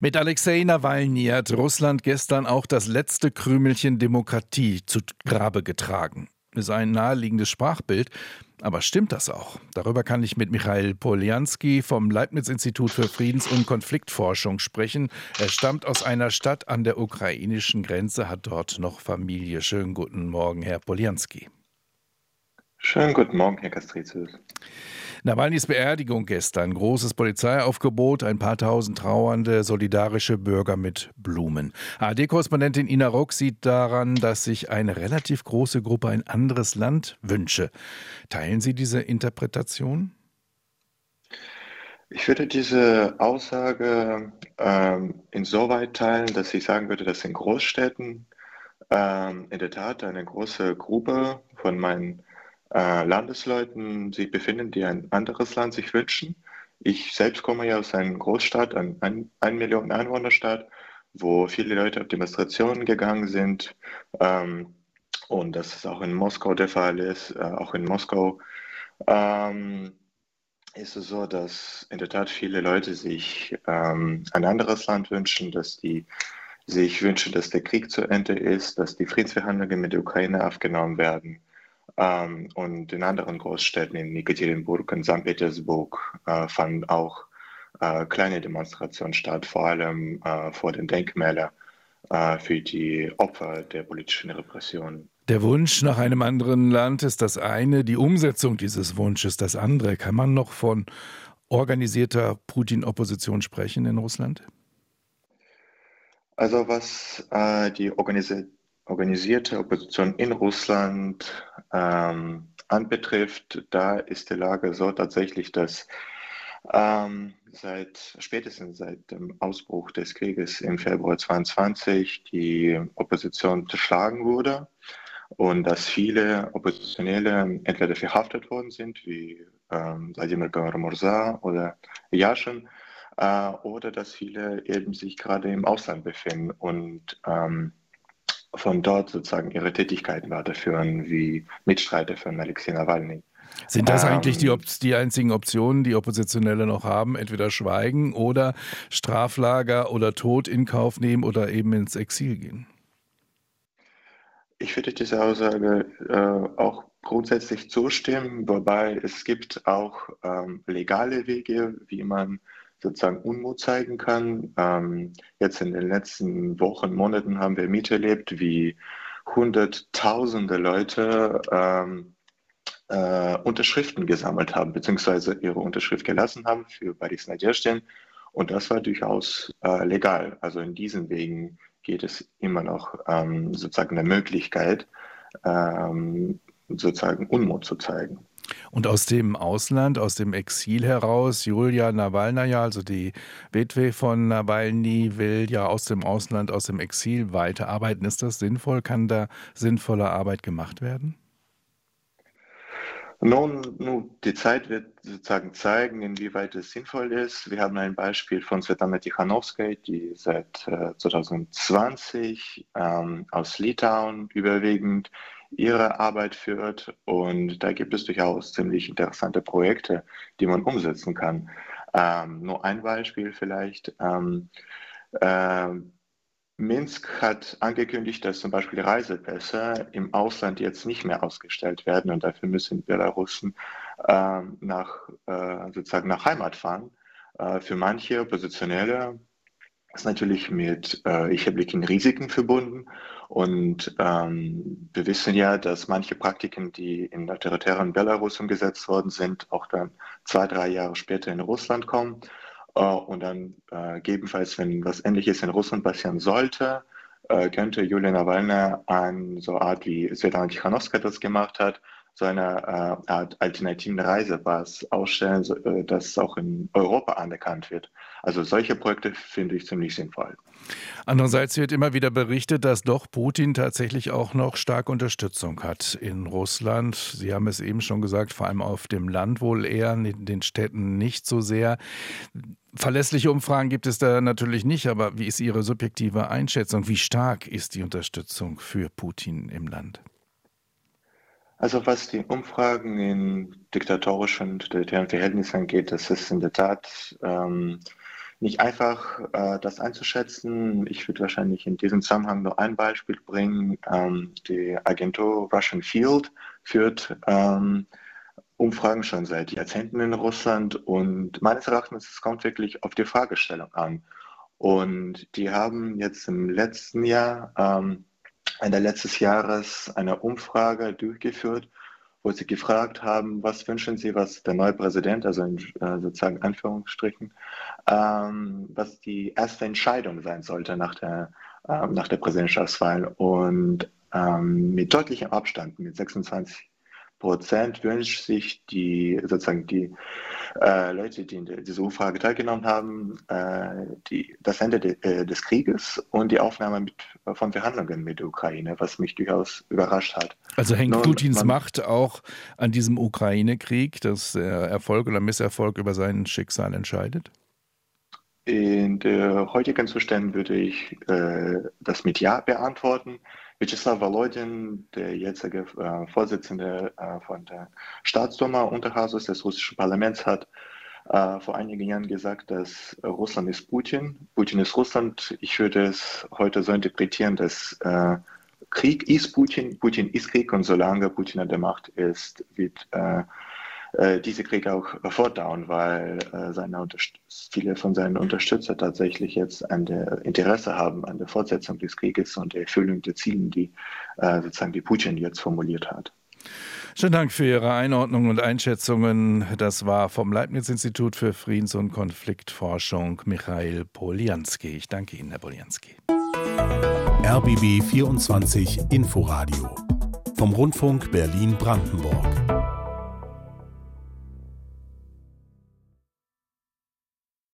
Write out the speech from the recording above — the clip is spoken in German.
Mit Alexei Nawalny hat Russland gestern auch das letzte Krümelchen Demokratie zu Grabe getragen. Ist ein naheliegendes Sprachbild, aber stimmt das auch? Darüber kann ich mit Michail Poljanski vom Leibniz-Institut für Friedens- und Konfliktforschung sprechen. Er stammt aus einer Stadt an der ukrainischen Grenze, hat dort noch Familie. Schönen guten Morgen, Herr Poljanski. Schönen guten Morgen, Herr Kastricius. Nawalnys Beerdigung gestern, großes Polizeiaufgebot, ein paar tausend trauernde, solidarische Bürger mit Blumen. ARD-Korrespondentin Ina Rock sieht daran, dass sich eine relativ große Gruppe ein anderes Land wünsche. Teilen Sie diese Interpretation? Ich würde diese Aussage ähm, insoweit teilen, dass ich sagen würde, dass in Großstädten ähm, in der Tat eine große Gruppe von meinen äh, Landesleuten sich befinden, die ein anderes Land sich wünschen. Ich selbst komme ja aus einer Großstadt, einer ein, ein Million Einwohnerstadt, wo viele Leute auf Demonstrationen gegangen sind. Ähm, und dass es auch in Moskau der Fall ist. Äh, auch in Moskau ähm, ist es so, dass in der Tat viele Leute sich ähm, ein anderes Land wünschen, dass die sich wünschen, dass der Krieg zu Ende ist, dass die Friedensverhandlungen mit der Ukraine aufgenommen werden ähm, und in anderen Großstädten, in Ekaterinburg und St. Petersburg, äh, fanden auch äh, kleine Demonstrationen statt, vor allem äh, vor den Denkmälern äh, für die Opfer der politischen Repression. Der Wunsch nach einem anderen Land ist das eine, die Umsetzung dieses Wunsches das andere. Kann man noch von organisierter Putin-Opposition sprechen in Russland? Also was äh, die organisierte organisierte Opposition in Russland ähm, anbetrifft, da ist die Lage so tatsächlich, dass ähm, seit spätestens seit dem Ausbruch des Krieges im Februar 22 die Opposition zerschlagen wurde und dass viele Oppositionelle entweder verhaftet worden sind, wie ähm, Wladimir Gamorza oder Yashin, äh, oder dass viele eben sich gerade im Ausland befinden und ähm, von dort sozusagen ihre Tätigkeiten weiterführen, wie Mitstreiter von Alexei Nawalny. Sind das eigentlich die, ähm, die, einzigen Optionen, die Oppositionelle noch haben? Entweder schweigen oder Straflager oder Tod in Kauf nehmen oder eben ins Exil gehen? Ich würde dieser Aussage äh, auch grundsätzlich zustimmen, wobei es gibt auch ähm, legale Wege, wie man sozusagen Unmut zeigen kann. Ähm, jetzt in den letzten Wochen, Monaten haben wir miterlebt, wie hunderttausende Leute ähm, äh, Unterschriften gesammelt haben, beziehungsweise ihre Unterschrift gelassen haben für Boris Nadjestin. Und das war durchaus äh, legal. Also in diesen Wegen geht es immer noch ähm, sozusagen eine Möglichkeit, ähm, sozusagen Unmut zu zeigen. Und aus dem Ausland, aus dem Exil heraus, Julia Nawalnaja, also die Witwe von Nawalny, will ja aus dem Ausland, aus dem Exil weiterarbeiten. Ist das sinnvoll? Kann da sinnvolle Arbeit gemacht werden? Nun, nun, die Zeit wird sozusagen zeigen, inwieweit es sinnvoll ist. Wir haben ein Beispiel von Svetlana Tichanowskaja, die seit äh, 2020 ähm, aus Litauen überwiegend ihre Arbeit führt. Und da gibt es durchaus ziemlich interessante Projekte, die man umsetzen kann. Ähm, nur ein Beispiel vielleicht. Ähm, äh, Minsk hat angekündigt, dass zum Beispiel Reisepässe im Ausland jetzt nicht mehr ausgestellt werden und dafür müssen Belarusen äh, nach, äh, sozusagen nach Heimat fahren. Äh, für manche Oppositionelle ist natürlich mit äh, erheblichen Risiken verbunden. Und ähm, wir wissen ja, dass manche Praktiken, die in autoritären Belarus umgesetzt worden sind, auch dann zwei, drei Jahre später in Russland kommen. Äh, und dann äh, gegebenenfalls, wenn was Ähnliches in Russland passieren sollte, äh, könnte Julia Nawalny an so Art wie Svetlana Tichanowska das gemacht hat, so eine äh, Art alternativen Reisepass ausstellen, so, äh, das auch in Europa anerkannt wird. Also solche Projekte finde ich ziemlich sinnvoll. Andererseits wird immer wieder berichtet, dass doch Putin tatsächlich auch noch stark Unterstützung hat in Russland. Sie haben es eben schon gesagt, vor allem auf dem Land wohl eher, in den Städten nicht so sehr. Verlässliche Umfragen gibt es da natürlich nicht, aber wie ist Ihre subjektive Einschätzung? Wie stark ist die Unterstützung für Putin im Land? Also was die Umfragen in diktatorischen und totalitären Verhältnissen angeht, das ist in der Tat ähm, nicht einfach, äh, das einzuschätzen. Ich würde wahrscheinlich in diesem Zusammenhang nur ein Beispiel bringen. Ähm, die Agentur Russian Field führt ähm, Umfragen schon seit Jahrzehnten in Russland und meines Erachtens es kommt wirklich auf die Fragestellung an. Und die haben jetzt im letzten Jahr, ähm, Ende letztes Jahres, eine Umfrage durchgeführt, wo sie gefragt haben, was wünschen Sie, was der neue Präsident, also in äh, sozusagen Anführungsstrichen, ähm, was die erste Entscheidung sein sollte nach der, äh, nach der Präsidentschaftswahl. Und ähm, mit deutlichem Abstand, mit 26 Prozent wünscht sich die sozusagen die äh, Leute, die in dieser Umfrage teilgenommen haben, äh, die, das Ende de, äh, des Krieges und die Aufnahme mit, von Verhandlungen mit der Ukraine, was mich durchaus überrascht hat. Also hängt Nun, Putins man, Macht auch an diesem Ukraine-Krieg, dass der Erfolg oder Misserfolg über sein Schicksal entscheidet? In der heutigen Zuständen würde ich äh, das mit Ja beantworten. Vyacheslav Volodin, der jetzige äh, Vorsitzende äh, von der Staatsduma Unterhauses des russischen Parlaments, hat äh, vor einigen Jahren gesagt, dass Russland ist Putin, Putin ist Russland. Ich würde es heute so interpretieren, dass äh, Krieg ist Putin, Putin ist Krieg und solange Putin an der Macht ist, wird äh, diese Kriege auch fortdauern, weil äh, seine viele von seinen Unterstützern tatsächlich jetzt ein Interesse haben an der Fortsetzung des Krieges und der Erfüllung der Ziele, die äh, sozusagen die Putin jetzt formuliert hat. Schönen Dank für Ihre Einordnung und Einschätzungen. Das war vom Leibniz-Institut für Friedens- und Konfliktforschung Michael Polianski. Ich danke Ihnen, Herr Polianski. RBB 24 Inforadio vom Rundfunk Berlin-Brandenburg.